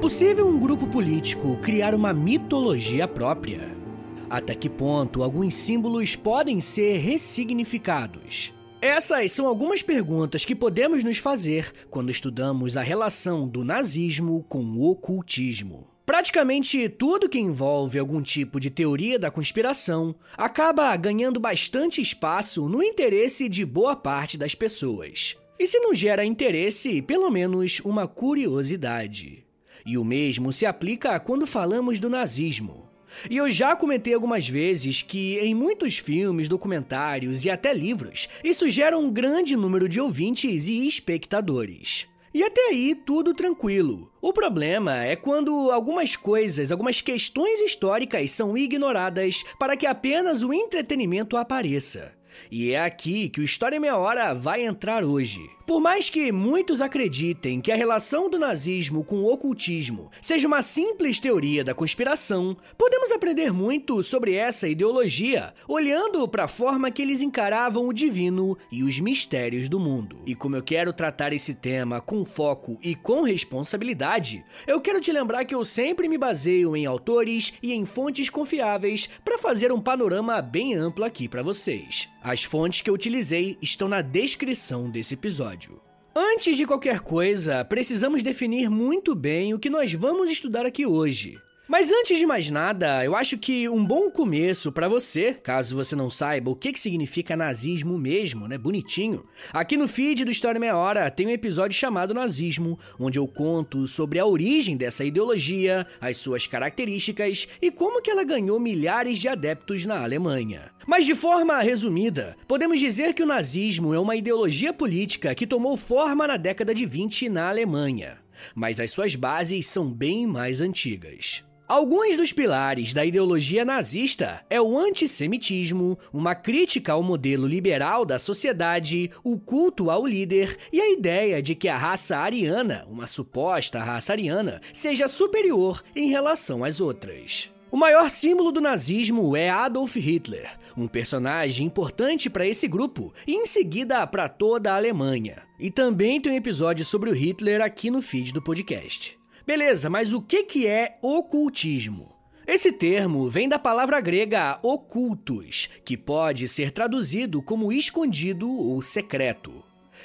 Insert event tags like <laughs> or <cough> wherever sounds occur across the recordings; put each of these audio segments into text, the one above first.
Possível um grupo político criar uma mitologia própria? Até que ponto alguns símbolos podem ser ressignificados? Essas são algumas perguntas que podemos nos fazer quando estudamos a relação do nazismo com o ocultismo. Praticamente tudo que envolve algum tipo de teoria da conspiração acaba ganhando bastante espaço no interesse de boa parte das pessoas. E se não gera interesse, pelo menos uma curiosidade. E o mesmo se aplica quando falamos do nazismo. E eu já comentei algumas vezes que em muitos filmes, documentários e até livros, isso gera um grande número de ouvintes e espectadores. E até aí tudo tranquilo. O problema é quando algumas coisas, algumas questões históricas são ignoradas para que apenas o entretenimento apareça. E é aqui que o História em Meia Hora vai entrar hoje. Por mais que muitos acreditem que a relação do nazismo com o ocultismo seja uma simples teoria da conspiração, podemos aprender muito sobre essa ideologia olhando para a forma que eles encaravam o divino e os mistérios do mundo. E como eu quero tratar esse tema com foco e com responsabilidade, eu quero te lembrar que eu sempre me baseio em autores e em fontes confiáveis para fazer um panorama bem amplo aqui para vocês. As fontes que eu utilizei estão na descrição desse episódio. Antes de qualquer coisa, precisamos definir muito bem o que nós vamos estudar aqui hoje. Mas antes de mais nada, eu acho que um bom começo para você, caso você não saiba o que, que significa nazismo mesmo, né? Bonitinho. Aqui no feed do História Meia Hora tem um episódio chamado Nazismo, onde eu conto sobre a origem dessa ideologia, as suas características e como que ela ganhou milhares de adeptos na Alemanha. Mas de forma resumida, podemos dizer que o nazismo é uma ideologia política que tomou forma na década de 20 na Alemanha. Mas as suas bases são bem mais antigas. Alguns dos pilares da ideologia nazista é o antissemitismo, uma crítica ao modelo liberal da sociedade, o culto ao líder e a ideia de que a raça ariana, uma suposta raça ariana, seja superior em relação às outras. O maior símbolo do nazismo é Adolf Hitler, um personagem importante para esse grupo e em seguida para toda a Alemanha. E também tem um episódio sobre o Hitler aqui no feed do podcast. Beleza, mas o que é ocultismo? Esse termo vem da palavra grega ocultus, que pode ser traduzido como escondido ou secreto.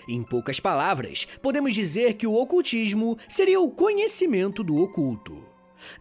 Em poucas palavras, podemos dizer que o ocultismo seria o conhecimento do oculto.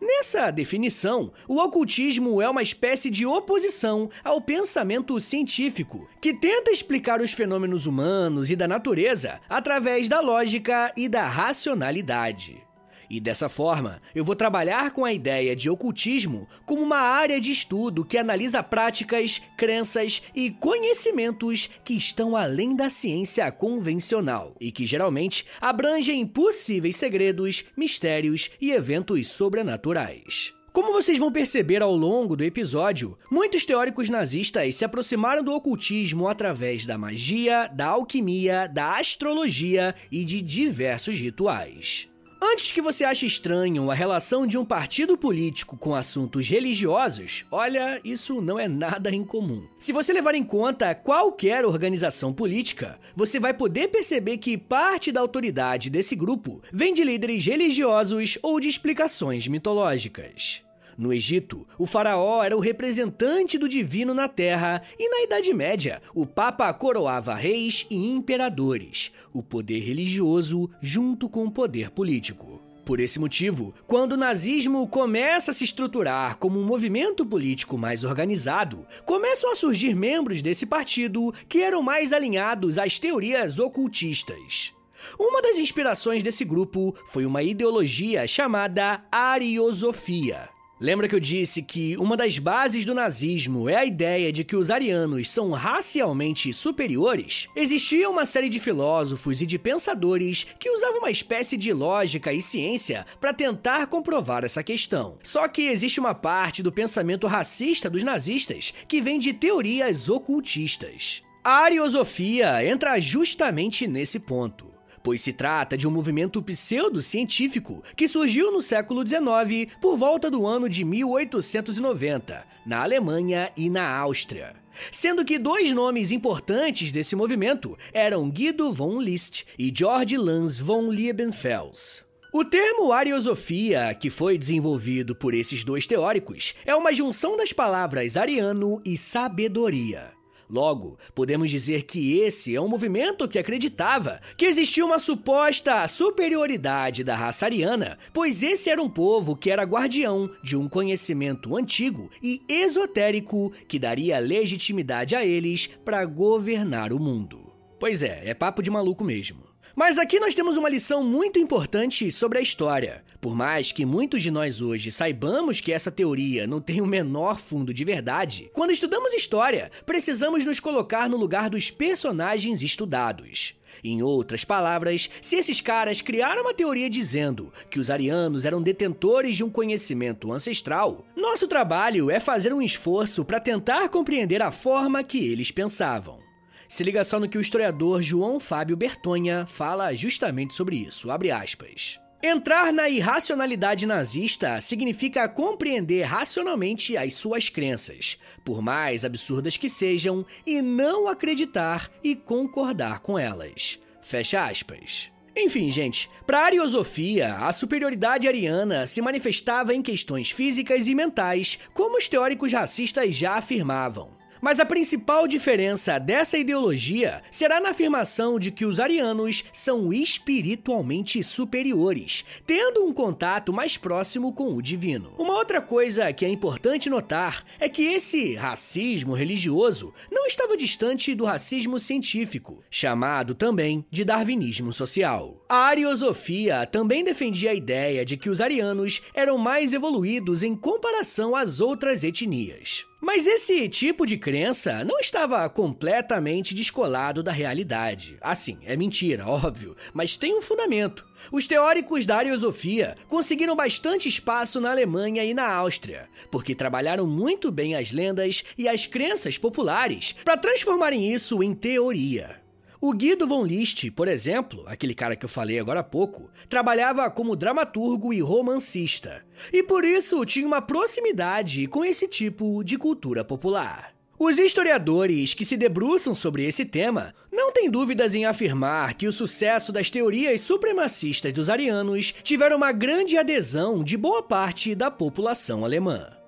Nessa definição, o ocultismo é uma espécie de oposição ao pensamento científico, que tenta explicar os fenômenos humanos e da natureza através da lógica e da racionalidade. E dessa forma, eu vou trabalhar com a ideia de ocultismo como uma área de estudo que analisa práticas, crenças e conhecimentos que estão além da ciência convencional e que geralmente abrangem possíveis segredos, mistérios e eventos sobrenaturais. Como vocês vão perceber ao longo do episódio, muitos teóricos nazistas se aproximaram do ocultismo através da magia, da alquimia, da astrologia e de diversos rituais. Antes que você ache estranho a relação de um partido político com assuntos religiosos, olha, isso não é nada incomum. Se você levar em conta qualquer organização política, você vai poder perceber que parte da autoridade desse grupo vem de líderes religiosos ou de explicações mitológicas. No Egito, o faraó era o representante do divino na terra, e na Idade Média, o Papa coroava reis e imperadores, o poder religioso junto com o poder político. Por esse motivo, quando o nazismo começa a se estruturar como um movimento político mais organizado, começam a surgir membros desse partido que eram mais alinhados às teorias ocultistas. Uma das inspirações desse grupo foi uma ideologia chamada Ariosofia, Lembra que eu disse que uma das bases do nazismo é a ideia de que os arianos são racialmente superiores? Existia uma série de filósofos e de pensadores que usavam uma espécie de lógica e ciência para tentar comprovar essa questão. Só que existe uma parte do pensamento racista dos nazistas que vem de teorias ocultistas. A ariosofia entra justamente nesse ponto pois se trata de um movimento pseudocientífico que surgiu no século XIX por volta do ano de 1890, na Alemanha e na Áustria. Sendo que dois nomes importantes desse movimento eram Guido von List e George Lanz von Liebenfels. O termo ariosofia, que foi desenvolvido por esses dois teóricos, é uma junção das palavras ariano e sabedoria. Logo, podemos dizer que esse é um movimento que acreditava que existia uma suposta superioridade da raça ariana, pois esse era um povo que era guardião de um conhecimento antigo e esotérico que daria legitimidade a eles para governar o mundo. Pois é, é papo de maluco mesmo. Mas aqui nós temos uma lição muito importante sobre a história. Por mais que muitos de nós hoje saibamos que essa teoria não tem o menor fundo de verdade, quando estudamos história, precisamos nos colocar no lugar dos personagens estudados. Em outras palavras, se esses caras criaram uma teoria dizendo que os arianos eram detentores de um conhecimento ancestral, nosso trabalho é fazer um esforço para tentar compreender a forma que eles pensavam. Se liga só no que o historiador João Fábio Bertonha fala justamente sobre isso. Abre aspas. Entrar na irracionalidade nazista significa compreender racionalmente as suas crenças, por mais absurdas que sejam, e não acreditar e concordar com elas. Fecha aspas. Enfim, gente, para a ariosofia, a superioridade ariana se manifestava em questões físicas e mentais, como os teóricos racistas já afirmavam. Mas a principal diferença dessa ideologia será na afirmação de que os arianos são espiritualmente superiores, tendo um contato mais próximo com o divino. Uma outra coisa que é importante notar é que esse racismo religioso não estava distante do racismo científico, chamado também de darwinismo social. A ariosofia também defendia a ideia de que os arianos eram mais evoluídos em comparação às outras etnias. Mas esse tipo de crença não estava completamente descolado da realidade. Assim, é mentira, <laughs> óbvio, mas tem um fundamento. Os teóricos da ariosofia conseguiram bastante espaço na Alemanha e na Áustria, porque trabalharam muito bem as lendas e as crenças populares para transformarem isso em teoria. O Guido von List, por exemplo, aquele cara que eu falei agora há pouco, trabalhava como dramaturgo e romancista, e por isso tinha uma proximidade com esse tipo de cultura popular. Os historiadores que se debruçam sobre esse tema não têm dúvidas em afirmar que o sucesso das teorias supremacistas dos arianos tiveram uma grande adesão de boa parte da população alemã.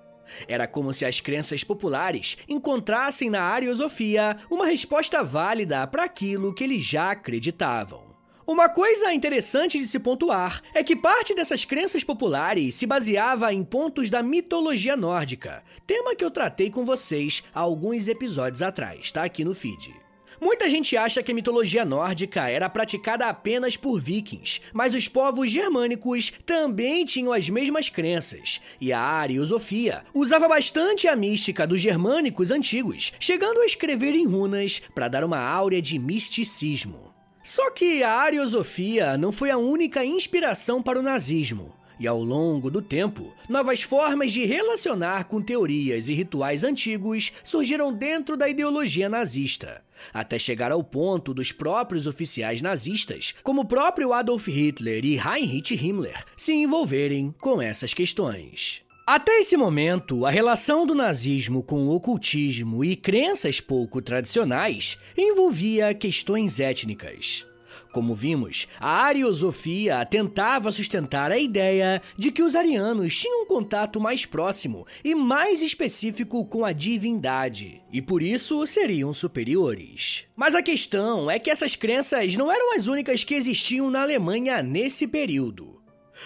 Era como se as crenças populares encontrassem na ariosofia uma resposta válida para aquilo que eles já acreditavam. Uma coisa interessante de se pontuar é que parte dessas crenças populares se baseava em pontos da mitologia nórdica, tema que eu tratei com vocês há alguns episódios atrás, tá aqui no feed. Muita gente acha que a mitologia nórdica era praticada apenas por vikings, mas os povos germânicos também tinham as mesmas crenças, e a ariosofia usava bastante a mística dos germânicos antigos, chegando a escrever em runas para dar uma áurea de misticismo. Só que a ariosofia não foi a única inspiração para o nazismo. E ao longo do tempo, novas formas de relacionar com teorias e rituais antigos surgiram dentro da ideologia nazista, até chegar ao ponto dos próprios oficiais nazistas, como o próprio Adolf Hitler e Heinrich Himmler, se envolverem com essas questões. Até esse momento, a relação do nazismo com o ocultismo e crenças pouco tradicionais envolvia questões étnicas. Como vimos, a ariosofia tentava sustentar a ideia de que os arianos tinham um contato mais próximo e mais específico com a divindade, e por isso seriam superiores. Mas a questão é que essas crenças não eram as únicas que existiam na Alemanha nesse período.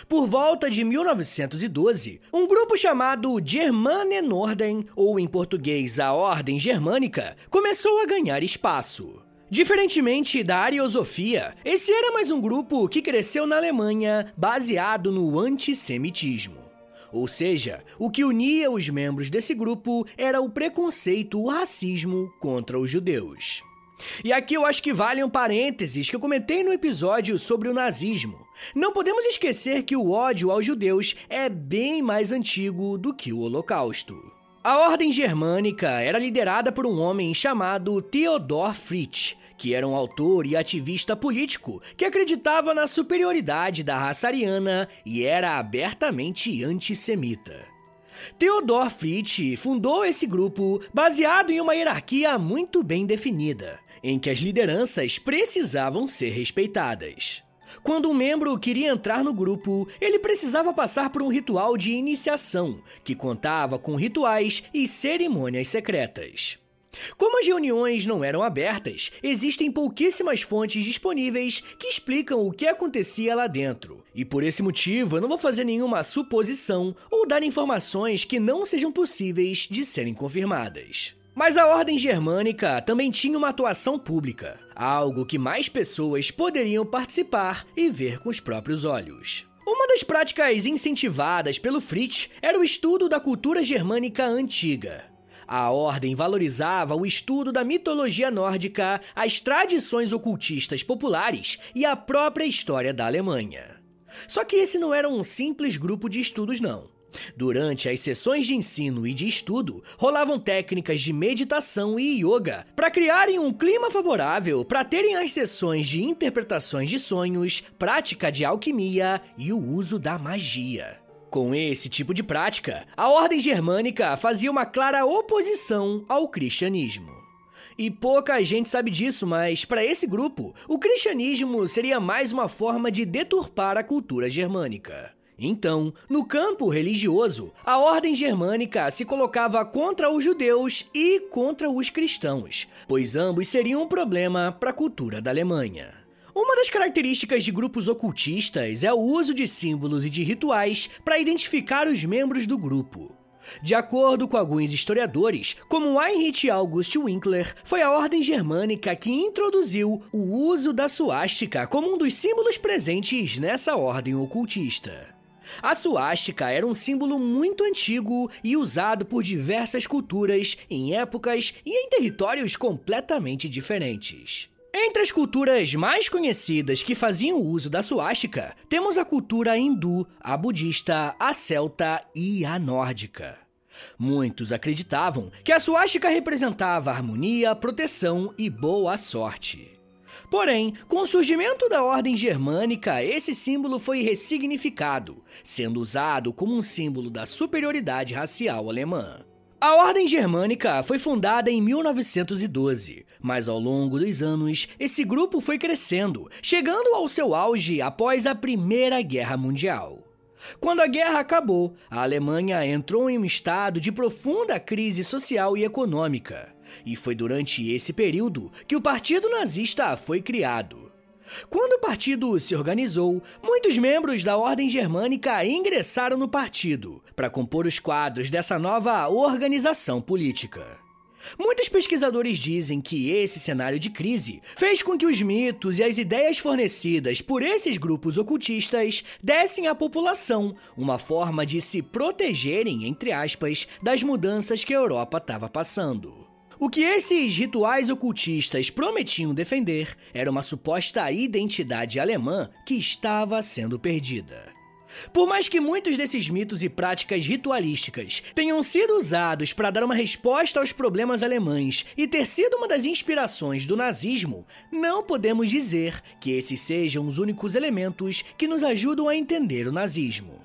Por volta de 1912, um grupo chamado Germane Norden, ou em português a Ordem Germânica, começou a ganhar espaço. Diferentemente da ariosofia, esse era mais um grupo que cresceu na Alemanha baseado no antissemitismo. Ou seja, o que unia os membros desse grupo era o preconceito, o racismo contra os judeus. E aqui eu acho que vale um parênteses que eu comentei no episódio sobre o nazismo. Não podemos esquecer que o ódio aos judeus é bem mais antigo do que o Holocausto. A Ordem Germânica era liderada por um homem chamado Theodor Fritsch, que era um autor e ativista político que acreditava na superioridade da raça ariana e era abertamente antissemita. Theodor Fritsch fundou esse grupo baseado em uma hierarquia muito bem definida, em que as lideranças precisavam ser respeitadas. Quando um membro queria entrar no grupo, ele precisava passar por um ritual de iniciação, que contava com rituais e cerimônias secretas. Como as reuniões não eram abertas, existem pouquíssimas fontes disponíveis que explicam o que acontecia lá dentro. E por esse motivo, eu não vou fazer nenhuma suposição ou dar informações que não sejam possíveis de serem confirmadas. Mas a Ordem Germânica também tinha uma atuação pública, algo que mais pessoas poderiam participar e ver com os próprios olhos. Uma das práticas incentivadas pelo Fritz era o estudo da cultura germânica antiga. A ordem valorizava o estudo da mitologia nórdica, as tradições ocultistas populares e a própria história da Alemanha. Só que esse não era um simples grupo de estudos, não. Durante as sessões de ensino e de estudo, rolavam técnicas de meditação e yoga para criarem um clima favorável para terem as sessões de interpretações de sonhos, prática de alquimia e o uso da magia. Com esse tipo de prática, a ordem germânica fazia uma clara oposição ao cristianismo. E pouca gente sabe disso, mas para esse grupo, o cristianismo seria mais uma forma de deturpar a cultura germânica. Então, no campo religioso, a ordem germânica se colocava contra os judeus e contra os cristãos, pois ambos seriam um problema para a cultura da Alemanha. Uma das características de grupos ocultistas é o uso de símbolos e de rituais para identificar os membros do grupo. De acordo com alguns historiadores, como Heinrich August Winkler, foi a ordem germânica que introduziu o uso da suástica como um dos símbolos presentes nessa ordem ocultista. A suástica era um símbolo muito antigo e usado por diversas culturas em épocas e em territórios completamente diferentes. Entre as culturas mais conhecidas que faziam uso da suástica, temos a cultura hindu, a budista, a celta e a nórdica. Muitos acreditavam que a suástica representava harmonia, proteção e boa sorte. Porém, com o surgimento da ordem germânica, esse símbolo foi ressignificado, sendo usado como um símbolo da superioridade racial alemã. A Ordem Germânica foi fundada em 1912, mas ao longo dos anos esse grupo foi crescendo, chegando ao seu auge após a Primeira Guerra Mundial. Quando a guerra acabou, a Alemanha entrou em um estado de profunda crise social e econômica. E foi durante esse período que o Partido Nazista foi criado. Quando o partido se organizou, muitos membros da Ordem Germânica ingressaram no partido para compor os quadros dessa nova organização política. Muitos pesquisadores dizem que esse cenário de crise fez com que os mitos e as ideias fornecidas por esses grupos ocultistas dessem à população uma forma de se protegerem, entre aspas, das mudanças que a Europa estava passando. O que esses rituais ocultistas prometiam defender era uma suposta identidade alemã que estava sendo perdida. Por mais que muitos desses mitos e práticas ritualísticas tenham sido usados para dar uma resposta aos problemas alemães e ter sido uma das inspirações do nazismo, não podemos dizer que esses sejam os únicos elementos que nos ajudam a entender o nazismo.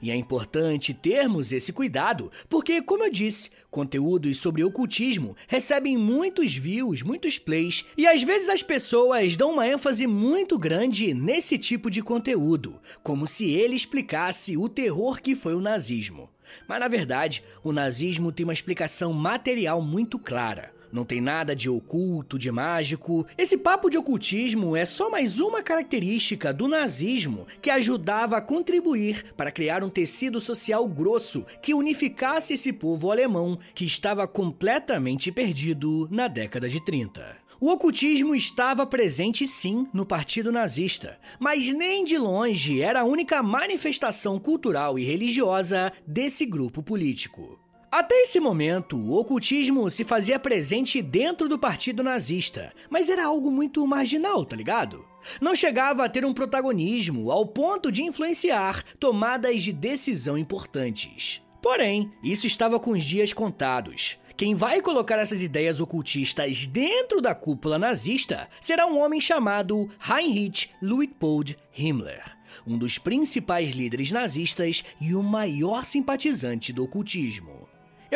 E é importante termos esse cuidado, porque, como eu disse, conteúdos sobre ocultismo recebem muitos views, muitos plays, e às vezes as pessoas dão uma ênfase muito grande nesse tipo de conteúdo, como se ele explicasse o terror que foi o nazismo. Mas na verdade, o nazismo tem uma explicação material muito clara. Não tem nada de oculto, de mágico. Esse papo de ocultismo é só mais uma característica do nazismo que ajudava a contribuir para criar um tecido social grosso que unificasse esse povo alemão que estava completamente perdido na década de 30. O ocultismo estava presente sim no Partido Nazista, mas nem de longe era a única manifestação cultural e religiosa desse grupo político. Até esse momento, o ocultismo se fazia presente dentro do partido nazista, mas era algo muito marginal, tá ligado? Não chegava a ter um protagonismo ao ponto de influenciar tomadas de decisão importantes. Porém, isso estava com os dias contados. Quem vai colocar essas ideias ocultistas dentro da cúpula nazista será um homem chamado Heinrich Luitpold Himmler, um dos principais líderes nazistas e o maior simpatizante do ocultismo.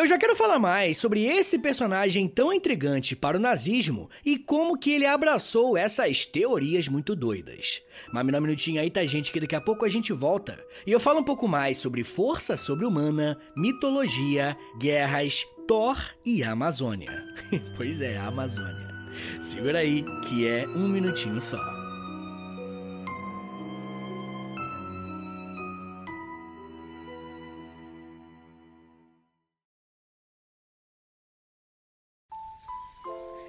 Eu já quero falar mais sobre esse personagem tão intrigante para o nazismo e como que ele abraçou essas teorias muito doidas. Mas me dá um minutinho aí, tá, gente, que daqui a pouco a gente volta. E eu falo um pouco mais sobre força sobre-humana, mitologia, guerras, Thor e Amazônia. <laughs> pois é, a Amazônia. Segura aí, que é um minutinho só.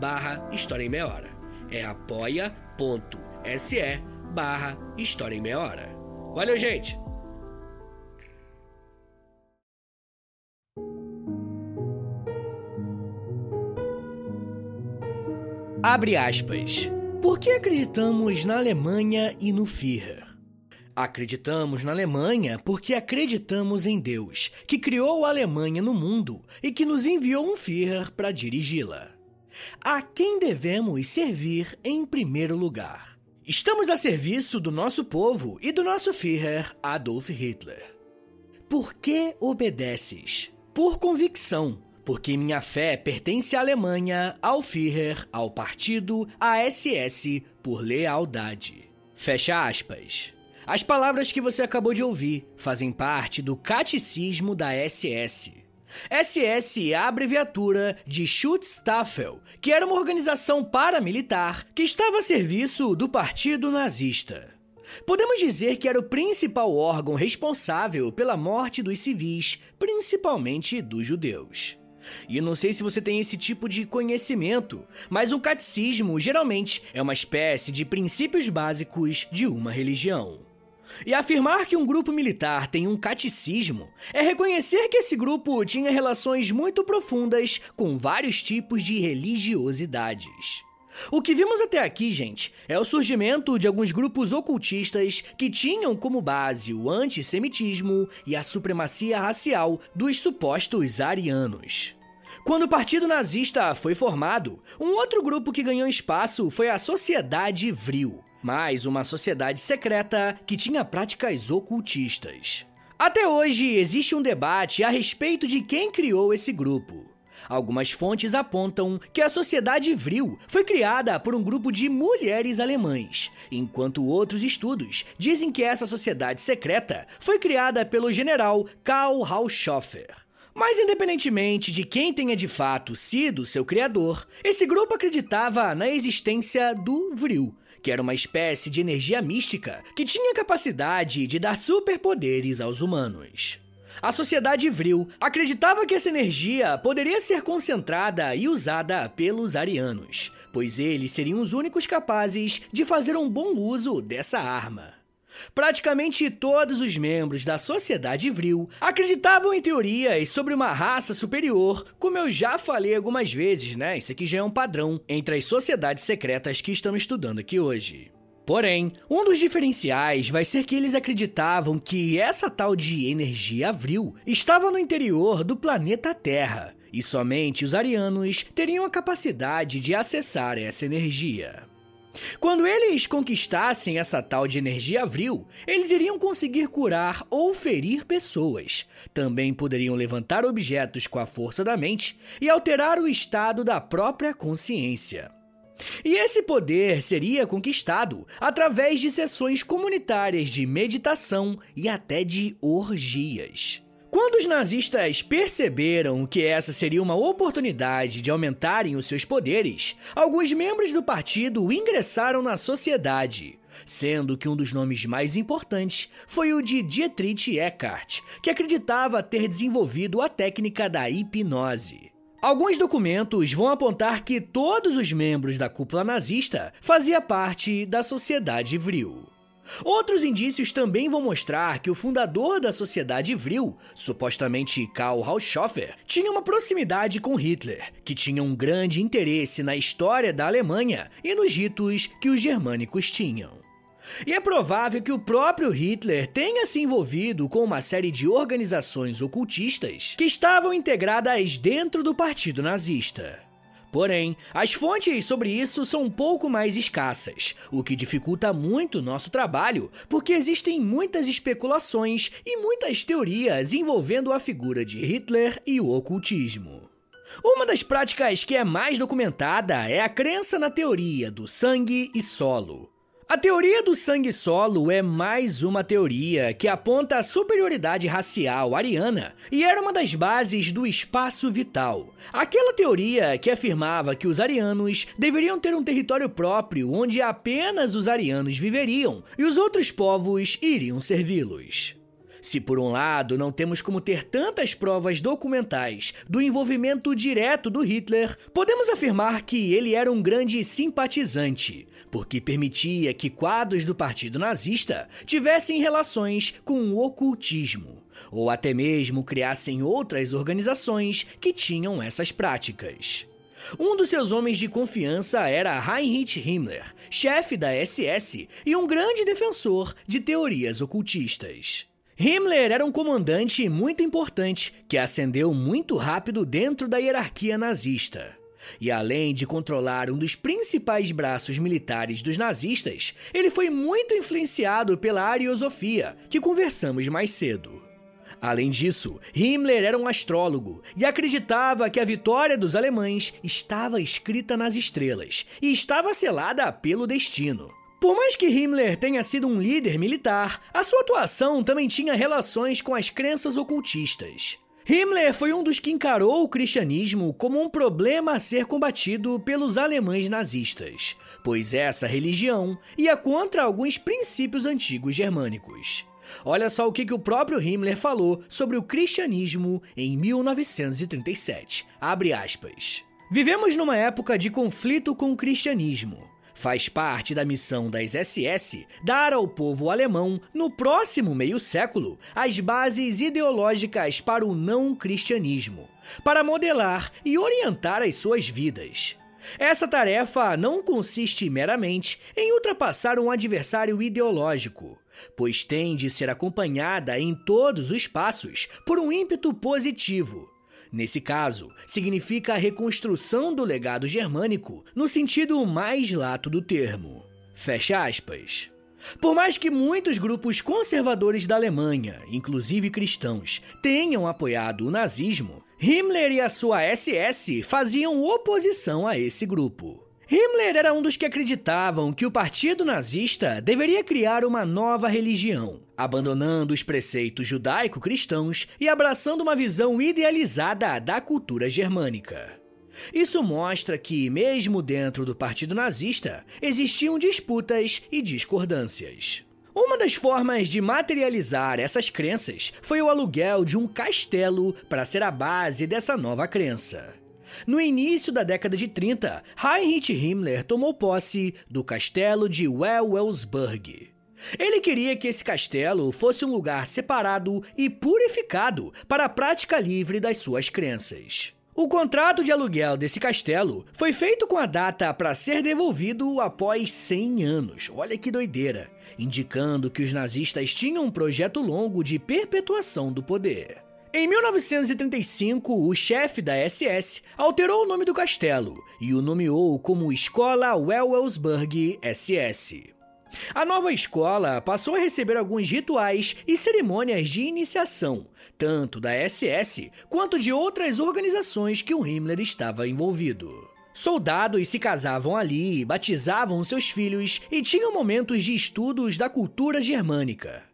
barra História em Meia Hora. É apoia.se barra História em Meia Hora. Valeu, gente! Abre aspas. Por que acreditamos na Alemanha e no Führer? Acreditamos na Alemanha porque acreditamos em Deus, que criou a Alemanha no mundo e que nos enviou um Führer para dirigi-la. A quem devemos servir em primeiro lugar? Estamos a serviço do nosso povo e do nosso Führer Adolf Hitler. Por que obedeces? Por convicção, porque minha fé pertence à Alemanha, ao Führer, ao partido, à SS, por lealdade. Fecha aspas. As palavras que você acabou de ouvir fazem parte do catecismo da SS. SS é a abreviatura de Schutzstaffel, que era uma organização paramilitar que estava a serviço do Partido Nazista. Podemos dizer que era o principal órgão responsável pela morte dos civis, principalmente dos judeus. E não sei se você tem esse tipo de conhecimento, mas o catecismo geralmente é uma espécie de princípios básicos de uma religião. E afirmar que um grupo militar tem um catecismo é reconhecer que esse grupo tinha relações muito profundas com vários tipos de religiosidades. O que vimos até aqui, gente, é o surgimento de alguns grupos ocultistas que tinham como base o antissemitismo e a supremacia racial dos supostos arianos. Quando o Partido Nazista foi formado, um outro grupo que ganhou espaço foi a Sociedade Vril, mais uma sociedade secreta que tinha práticas ocultistas. Até hoje existe um debate a respeito de quem criou esse grupo. Algumas fontes apontam que a Sociedade Vril foi criada por um grupo de mulheres alemães, enquanto outros estudos dizem que essa sociedade secreta foi criada pelo general Karl Haushofer. Mas, independentemente de quem tenha de fato sido seu criador, esse grupo acreditava na existência do Vril, que era uma espécie de energia mística que tinha capacidade de dar superpoderes aos humanos. A sociedade Vril acreditava que essa energia poderia ser concentrada e usada pelos arianos, pois eles seriam os únicos capazes de fazer um bom uso dessa arma. Praticamente todos os membros da sociedade Vril acreditavam em teorias sobre uma raça superior, como eu já falei algumas vezes, né? Isso aqui já é um padrão entre as sociedades secretas que estamos estudando aqui hoje. Porém, um dos diferenciais vai ser que eles acreditavam que essa tal de energia avril estava no interior do planeta Terra e somente os arianos teriam a capacidade de acessar essa energia. Quando eles conquistassem essa tal de energia avril, eles iriam conseguir curar ou ferir pessoas. Também poderiam levantar objetos com a força da mente e alterar o estado da própria consciência. E esse poder seria conquistado através de sessões comunitárias de meditação e até de orgias. Quando os nazistas perceberam que essa seria uma oportunidade de aumentarem os seus poderes, alguns membros do partido ingressaram na sociedade, sendo que um dos nomes mais importantes foi o de Dietrich Eckart, que acreditava ter desenvolvido a técnica da hipnose. Alguns documentos vão apontar que todos os membros da cúpula nazista faziam parte da sociedade Vril. Outros indícios também vão mostrar que o fundador da sociedade Vril, supostamente Karl Haushofer, tinha uma proximidade com Hitler, que tinha um grande interesse na história da Alemanha e nos ritos que os germânicos tinham. E é provável que o próprio Hitler tenha se envolvido com uma série de organizações ocultistas que estavam integradas dentro do partido nazista. Porém, as fontes sobre isso são um pouco mais escassas, o que dificulta muito nosso trabalho, porque existem muitas especulações e muitas teorias envolvendo a figura de Hitler e o ocultismo. Uma das práticas que é mais documentada é a crença na teoria do sangue e solo. A teoria do sangue solo é mais uma teoria que aponta a superioridade racial ariana e era uma das bases do espaço vital. Aquela teoria que afirmava que os arianos deveriam ter um território próprio onde apenas os arianos viveriam e os outros povos iriam servi-los. Se por um lado não temos como ter tantas provas documentais do envolvimento direto do Hitler, podemos afirmar que ele era um grande simpatizante, porque permitia que quadros do partido nazista tivessem relações com o ocultismo, ou até mesmo criassem outras organizações que tinham essas práticas. Um dos seus homens de confiança era Heinrich Himmler, chefe da SS e um grande defensor de teorias ocultistas. Himmler era um comandante muito importante que ascendeu muito rápido dentro da hierarquia nazista. E além de controlar um dos principais braços militares dos nazistas, ele foi muito influenciado pela ariosofia, que conversamos mais cedo. Além disso, Himmler era um astrólogo e acreditava que a vitória dos alemães estava escrita nas estrelas e estava selada pelo destino. Por mais que Himmler tenha sido um líder militar, a sua atuação também tinha relações com as crenças ocultistas. Himmler foi um dos que encarou o cristianismo como um problema a ser combatido pelos alemães nazistas, pois essa religião ia contra alguns princípios antigos germânicos. Olha só o que, o próprio Himmler falou sobre o cristianismo em 1937. Abre aspas. Vivemos numa época de conflito com o cristianismo. Faz parte da missão das SS dar ao povo alemão, no próximo meio século, as bases ideológicas para o não cristianismo, para modelar e orientar as suas vidas. Essa tarefa não consiste meramente em ultrapassar um adversário ideológico, pois tem de ser acompanhada em todos os passos por um ímpeto positivo Nesse caso, significa a reconstrução do legado germânico no sentido mais lato do termo. Fecha aspas. Por mais que muitos grupos conservadores da Alemanha, inclusive cristãos, tenham apoiado o nazismo, Himmler e a sua SS faziam oposição a esse grupo. Himmler era um dos que acreditavam que o partido nazista deveria criar uma nova religião, abandonando os preceitos judaico-cristãos e abraçando uma visão idealizada da cultura germânica. Isso mostra que, mesmo dentro do partido nazista, existiam disputas e discordâncias. Uma das formas de materializar essas crenças foi o aluguel de um castelo para ser a base dessa nova crença. No início da década de 30, Heinrich Himmler tomou posse do castelo de Wewelsburg. Ele queria que esse castelo fosse um lugar separado e purificado para a prática livre das suas crenças. O contrato de aluguel desse castelo foi feito com a data para ser devolvido após 100 anos. Olha que doideira! Indicando que os nazistas tinham um projeto longo de perpetuação do poder. Em 1935, o chefe da SS alterou o nome do castelo e o nomeou como Escola Wewelsburg SS. A nova escola passou a receber alguns rituais e cerimônias de iniciação, tanto da SS quanto de outras organizações que o Himmler estava envolvido. Soldados se casavam ali, batizavam seus filhos e tinham momentos de estudos da cultura germânica.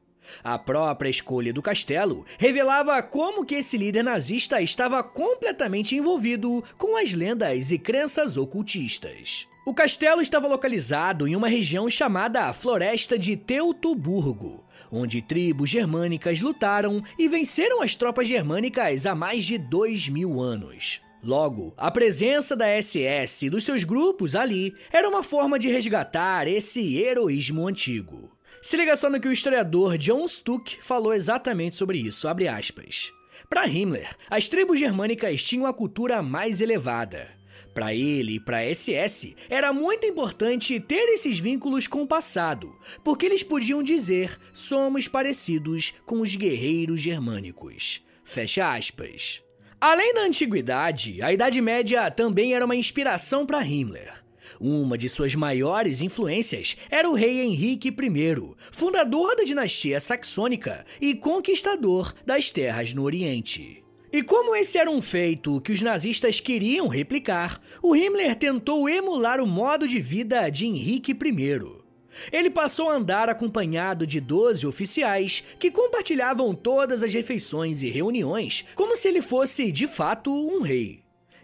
A própria escolha do castelo revelava como que esse líder nazista estava completamente envolvido com as lendas e crenças ocultistas. O castelo estava localizado em uma região chamada Floresta de Teutoburgo, onde tribos germânicas lutaram e venceram as tropas germânicas há mais de dois mil anos. Logo, a presença da SS e dos seus grupos ali era uma forma de resgatar esse heroísmo antigo. Se liga só no que o historiador John Stuck falou exatamente sobre isso, abre aspas. Para Himmler, as tribos germânicas tinham a cultura mais elevada. Para ele e para SS, era muito importante ter esses vínculos com o passado, porque eles podiam dizer: somos parecidos com os guerreiros germânicos. Fecha aspas. Além da antiguidade, a Idade Média também era uma inspiração para Himmler. Uma de suas maiores influências era o rei Henrique I, fundador da dinastia saxônica e conquistador das terras no Oriente. E como esse era um feito que os nazistas queriam replicar, o Himmler tentou emular o modo de vida de Henrique I. Ele passou a andar acompanhado de 12 oficiais que compartilhavam todas as refeições e reuniões como se ele fosse de fato um rei.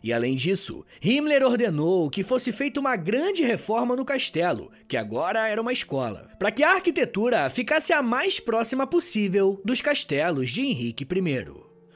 E além disso, Himmler ordenou que fosse feita uma grande reforma no castelo, que agora era uma escola, para que a arquitetura ficasse a mais próxima possível dos castelos de Henrique I.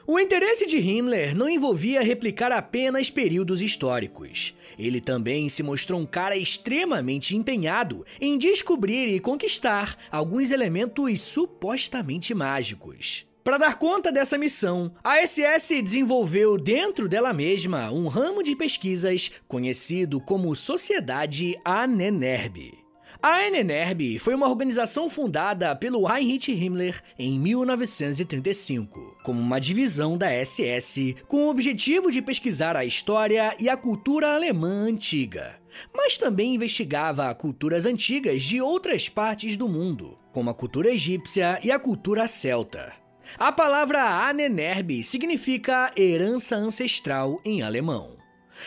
O interesse de Himmler não envolvia replicar apenas períodos históricos. Ele também se mostrou um cara extremamente empenhado em descobrir e conquistar alguns elementos supostamente mágicos. Para dar conta dessa missão, a SS desenvolveu dentro dela mesma um ramo de pesquisas conhecido como Sociedade Anenerbe. A Anenerbe foi uma organização fundada pelo Heinrich Himmler em 1935, como uma divisão da SS, com o objetivo de pesquisar a história e a cultura alemã antiga. Mas também investigava culturas antigas de outras partes do mundo, como a cultura egípcia e a cultura celta. A palavra Anenerbe significa herança ancestral em alemão.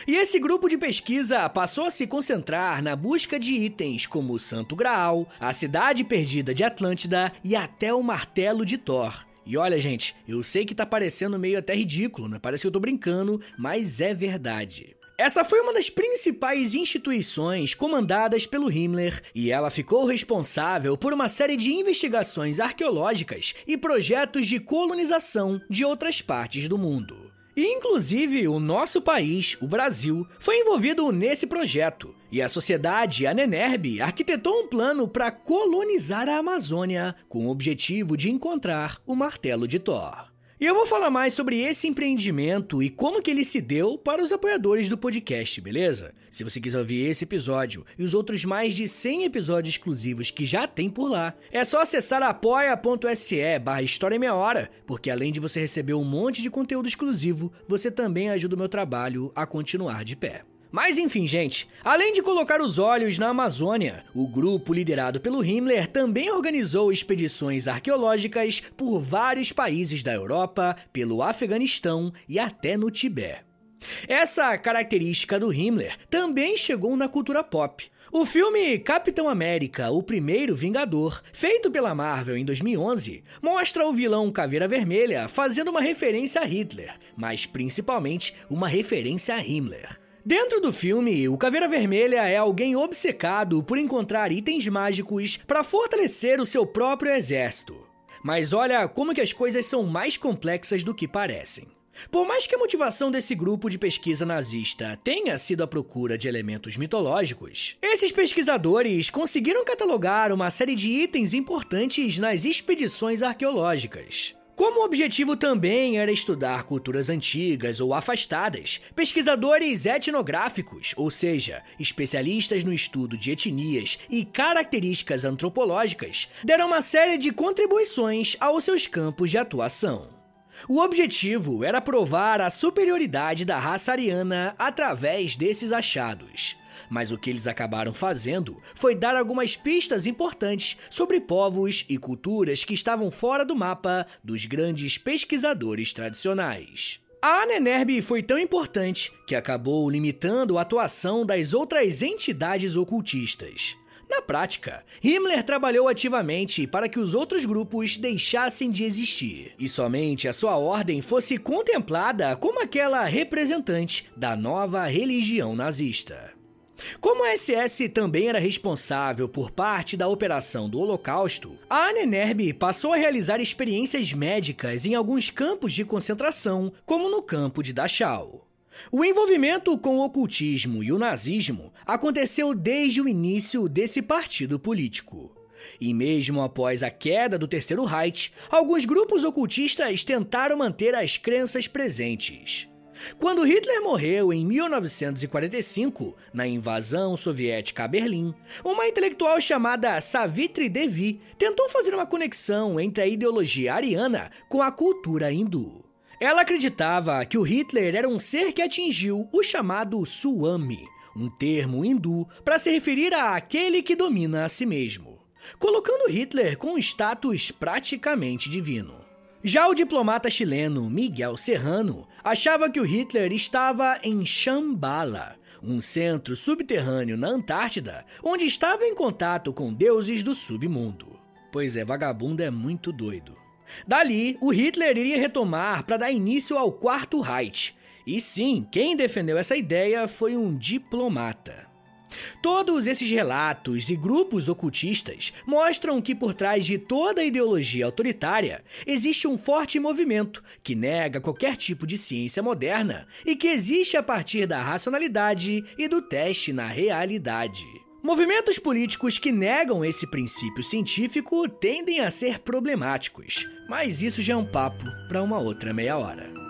E esse grupo de pesquisa passou a se concentrar na busca de itens como o Santo Graal, a Cidade Perdida de Atlântida e até o Martelo de Thor. E olha, gente, eu sei que tá parecendo meio até ridículo, né? Parece que eu tô brincando, mas é verdade. Essa foi uma das principais instituições comandadas pelo Himmler e ela ficou responsável por uma série de investigações arqueológicas e projetos de colonização de outras partes do mundo. E, inclusive, o nosso país, o Brasil, foi envolvido nesse projeto. E a sociedade Anenerbe arquitetou um plano para colonizar a Amazônia com o objetivo de encontrar o martelo de Thor. E eu vou falar mais sobre esse empreendimento e como que ele se deu para os apoiadores do podcast, beleza? Se você quiser ouvir esse episódio e os outros mais de 100 episódios exclusivos que já tem por lá, é só acessar apoia.se barra História Meia Hora, porque além de você receber um monte de conteúdo exclusivo, você também ajuda o meu trabalho a continuar de pé. Mas enfim, gente, além de colocar os olhos na Amazônia, o grupo liderado pelo Himmler também organizou expedições arqueológicas por vários países da Europa, pelo Afeganistão e até no Tibete. Essa característica do Himmler também chegou na cultura pop. O filme Capitão América, o primeiro Vingador, feito pela Marvel em 2011, mostra o vilão Caveira Vermelha fazendo uma referência a Hitler, mas principalmente uma referência a Himmler. Dentro do filme, o Caveira Vermelha é alguém obcecado por encontrar itens mágicos para fortalecer o seu próprio exército. Mas olha como que as coisas são mais complexas do que parecem. Por mais que a motivação desse grupo de pesquisa nazista tenha sido a procura de elementos mitológicos, esses pesquisadores conseguiram catalogar uma série de itens importantes nas expedições arqueológicas. Como o objetivo também era estudar culturas antigas ou afastadas, pesquisadores etnográficos, ou seja, especialistas no estudo de etnias e características antropológicas, deram uma série de contribuições aos seus campos de atuação. O objetivo era provar a superioridade da raça ariana através desses achados. Mas o que eles acabaram fazendo foi dar algumas pistas importantes sobre povos e culturas que estavam fora do mapa dos grandes pesquisadores tradicionais. A Nenerbe foi tão importante que acabou limitando a atuação das outras entidades ocultistas. Na prática, Himmler trabalhou ativamente para que os outros grupos deixassem de existir e somente a sua ordem fosse contemplada como aquela representante da nova religião nazista. Como a SS também era responsável por parte da operação do Holocausto, a Anenerbe passou a realizar experiências médicas em alguns campos de concentração, como no campo de Dachau. O envolvimento com o ocultismo e o nazismo aconteceu desde o início desse partido político. E mesmo após a queda do Terceiro Reich, alguns grupos ocultistas tentaram manter as crenças presentes. Quando Hitler morreu em 1945, na invasão soviética a Berlim, uma intelectual chamada Savitri Devi tentou fazer uma conexão entre a ideologia ariana com a cultura hindu. Ela acreditava que o Hitler era um ser que atingiu o chamado Swami, um termo hindu para se referir a aquele que domina a si mesmo, colocando Hitler com um status praticamente divino. Já o diplomata chileno Miguel Serrano achava que o Hitler estava em Shambhala, um centro subterrâneo na Antártida, onde estava em contato com deuses do submundo. Pois é, vagabundo é muito doido. Dali, o Hitler iria retomar para dar início ao Quarto Reich. E sim, quem defendeu essa ideia foi um diplomata. Todos esses relatos e grupos ocultistas mostram que por trás de toda ideologia autoritária existe um forte movimento que nega qualquer tipo de ciência moderna e que existe a partir da racionalidade e do teste na realidade. Movimentos políticos que negam esse princípio científico tendem a ser problemáticos, mas isso já é um papo para uma outra meia hora.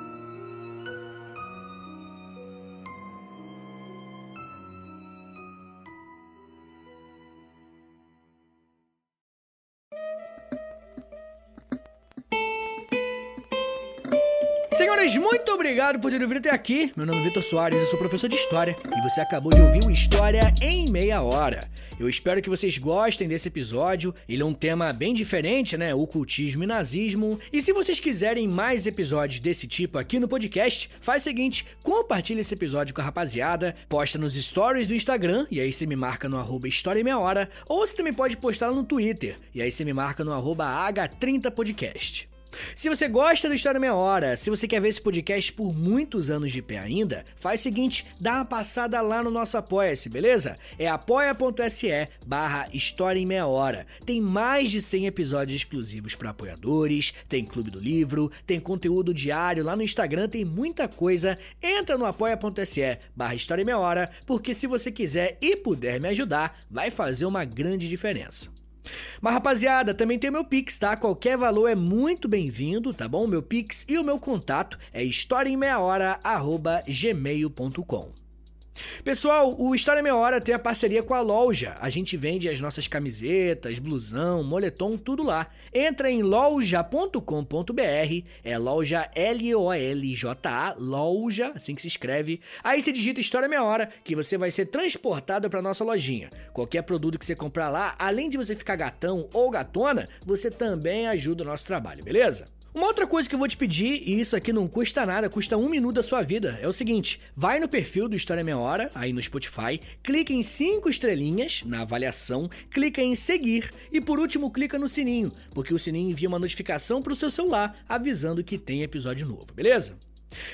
Senhores, muito obrigado por terem vindo até aqui. Meu nome é Vitor Soares, eu sou professor de História e você acabou de ouvir o História em Meia Hora. Eu espero que vocês gostem desse episódio. Ele é um tema bem diferente, né? Ocultismo e nazismo. E se vocês quiserem mais episódios desse tipo aqui no podcast, faz o seguinte: compartilha esse episódio com a rapaziada, posta nos stories do Instagram, e aí você me marca no arroba História em Meia Hora, ou você também pode postar no Twitter, e aí você me marca no arroba H30podcast. Se você gosta do História Meia Hora, se você quer ver esse podcast por muitos anos de pé ainda, faz o seguinte, dá uma passada lá no nosso Apoia-se, beleza? É apoia.se barra História em Meia Hora. Tem mais de 100 episódios exclusivos para apoiadores, tem Clube do Livro, tem conteúdo diário lá no Instagram, tem muita coisa. Entra no apoia.se barra História em Meia Hora, porque se você quiser e puder me ajudar, vai fazer uma grande diferença. Mas rapaziada, também tem o meu Pix, tá? Qualquer valor é muito bem-vindo, tá bom? Meu Pix e o meu contato é historiaemmeiahora@gmail.com. Pessoal, o História Meia Hora tem a parceria com a loja. A gente vende as nossas camisetas, blusão, moletom, tudo lá. Entra em loja.com.br, é loja L-O-L-J-A, loja, assim que se escreve. Aí você digita História Meia Hora, que você vai ser transportado para nossa lojinha. Qualquer produto que você comprar lá, além de você ficar gatão ou gatona, você também ajuda o nosso trabalho, beleza? Uma outra coisa que eu vou te pedir, e isso aqui não custa nada, custa um minuto da sua vida, é o seguinte: vai no perfil do História Meia Hora, aí no Spotify, clica em cinco estrelinhas na avaliação, clica em seguir e por último clica no sininho, porque o sininho envia uma notificação para o seu celular avisando que tem episódio novo, beleza?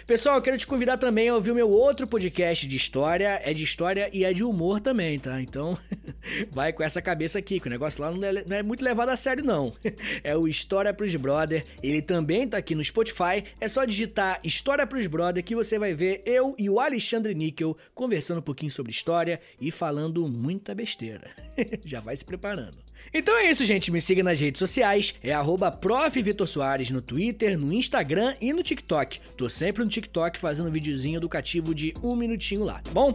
Pessoal, eu quero te convidar também a ouvir o meu outro podcast de história. É de história e é de humor também, tá? Então, <laughs> vai com essa cabeça aqui, que o negócio lá não é, não é muito levado a sério, não. <laughs> É o História pros Brother. Ele também tá aqui no Spotify. É só digitar História pros Brother que você vai ver eu e o Alexandre Níquel conversando um pouquinho sobre história e falando muita besteira. <laughs> Já vai se preparando. Então é isso, gente. Me siga nas redes sociais. É arroba no Twitter, no Instagram e no TikTok. Tô sempre no TikTok fazendo um videozinho educativo de um minutinho lá, tá bom?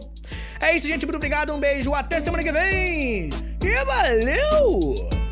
É isso, gente. Muito obrigado. Um beijo. Até semana que vem. E valeu!